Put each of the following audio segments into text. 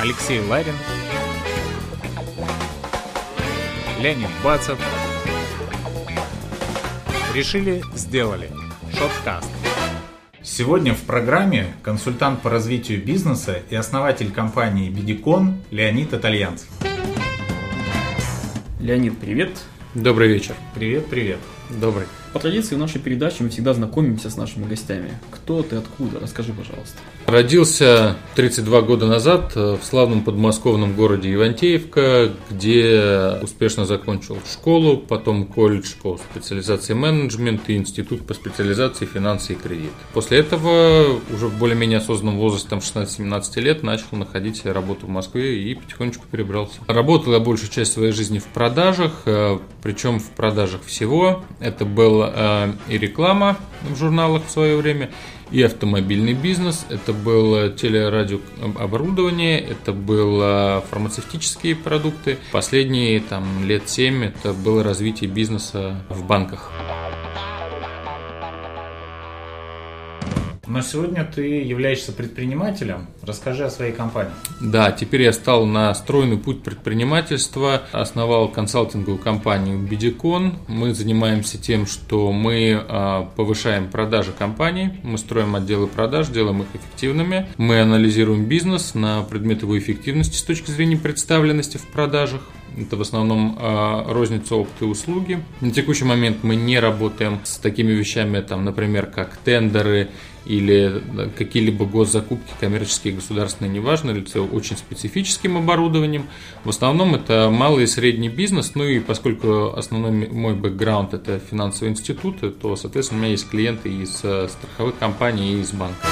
Алексей Ларин, Леонид Бацев. Решили, сделали. Шоткаст. Сегодня в программе консультант по развитию бизнеса и основатель компании Бедикон Леонид Итальянцев. Леонид, привет. Добрый вечер. Привет, привет. Добрый. По традиции в нашей передаче мы всегда знакомимся с нашими гостями. Кто ты, откуда? Расскажи, пожалуйста. Родился 32 года назад в славном подмосковном городе Ивантеевка, где успешно закончил школу, потом колледж по специализации менеджмент и институт по специализации финансы и кредит. После этого уже в более-менее осознанном возрасте, там 16-17 лет, начал находить работу в Москве и потихонечку перебрался. Работал я большую часть своей жизни в продажах, э, причем в продажах всего. Это был э, и реклама в журналах в свое время, и автомобильный бизнес, это было телерадиооборудование, это было фармацевтические продукты. Последние там, лет 7 это было развитие бизнеса в банках. Но сегодня ты являешься предпринимателем. Расскажи о своей компании. Да, теперь я стал на стройный путь предпринимательства, основал консалтинговую компанию Бедикон. Мы занимаемся тем, что мы а, повышаем продажи компаний, мы строим отделы продаж, делаем их эффективными, мы анализируем бизнес на предмет его эффективности с точки зрения представленности в продажах, это в основном э, розница опыта и услуги. На текущий момент мы не работаем с такими вещами, там, например, как тендеры или какие-либо госзакупки, коммерческие, государственные, неважно, или с очень специфическим оборудованием. В основном это малый и средний бизнес, ну и поскольку основной мой бэкграунд это финансовые институты, то, соответственно, у меня есть клиенты из э, страховых компаний и из банка.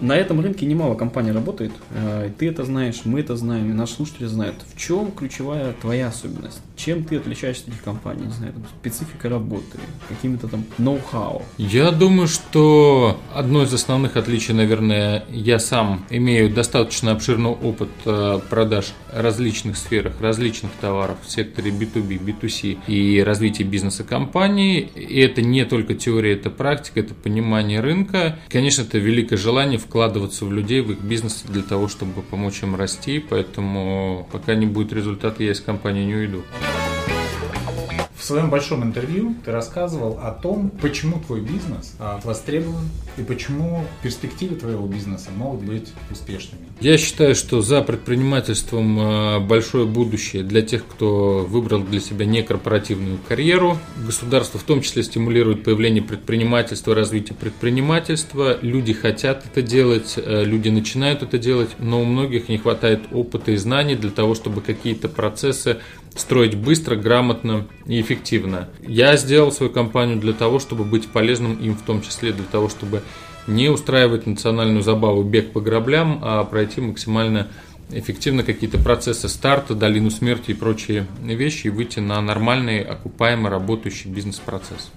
На этом рынке немало компаний работает. Э, ты это знаешь, мы это знаем, наши слушатели знают. В чем ключевая твоя особенность? Чем ты отличаешься от этих компаний? Не знаю, там, специфика работы, какими-то там ноу-хау? Я думаю, что одно из основных отличий, наверное, я сам имею достаточно обширный опыт э, продаж различных сферах, различных товаров в секторе B2B, B2C и развития бизнеса компании. И это не только теория, это практика, это понимание рынка. Конечно, это великое желание вкладываться в людей, в их бизнес для того, чтобы помочь им расти. Поэтому пока не будет результата, я из компании не уйду. Своем большом интервью ты рассказывал о том, почему твой бизнес а, востребован и почему перспективы твоего бизнеса могут быть успешными. Я считаю, что за предпринимательством а, большое будущее для тех, кто выбрал для себя некорпоративную карьеру. Государство в том числе стимулирует появление предпринимательства, развитие предпринимательства. Люди хотят это делать, э, люди начинают это делать, но у многих не хватает опыта и знаний для того, чтобы какие-то процессы строить быстро, грамотно и эффективно. Я сделал свою компанию для того, чтобы быть полезным им в том числе, для того, чтобы не устраивать национальную забаву бег по граблям, а пройти максимально эффективно какие-то процессы старта, долину смерти и прочие вещи и выйти на нормальный, окупаемый, работающий бизнес-процесс.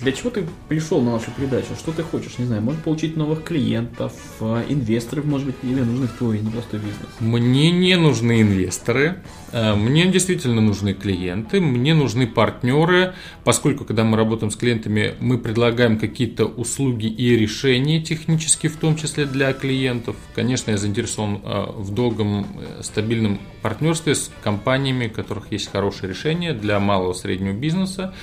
Для чего ты пришел на нашу передачу? Что ты хочешь? Не знаю, может получить новых клиентов, э, инвесторов, может быть, или нужны в твой непростой бизнес? Мне не нужны инвесторы, э, мне действительно нужны клиенты, мне нужны партнеры, поскольку когда мы работаем с клиентами, мы предлагаем какие-то услуги и решения технические, в том числе для клиентов. Конечно, я заинтересован э, в долгом, стабильном партнерстве с компаниями, у которых есть хорошие решения для малого и среднего бизнеса.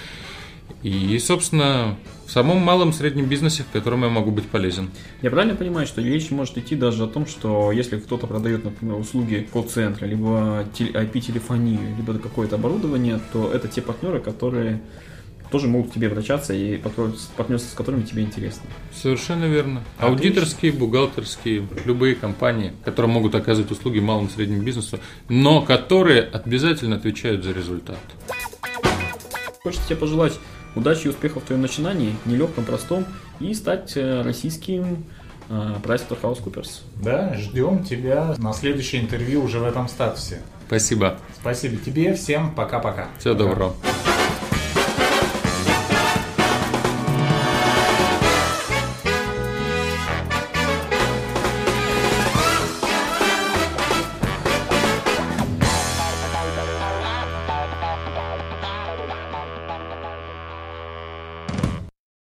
И, собственно, в самом малом среднем бизнесе, в котором я могу быть полезен. Я правильно понимаю, что речь может идти даже о том, что если кто-то продает, например, услуги колл-центра, либо IP-телефонию, либо какое-то оборудование, то это те партнеры, которые тоже могут к тебе обращаться и партнерство с которыми тебе интересно. Совершенно верно. Отлично. Аудиторские, бухгалтерские, любые компании, которые могут оказывать услуги малому и среднему бизнесу, но которые обязательно отвечают за результат. Хочется тебе пожелать удачи и успехов в твоем начинании, нелегком, простом, и стать э, российским PricewaterhouseCoopers. Э, да, ждем тебя на следующее интервью уже в этом статусе. Спасибо. Спасибо тебе, всем пока-пока. Всего доброго.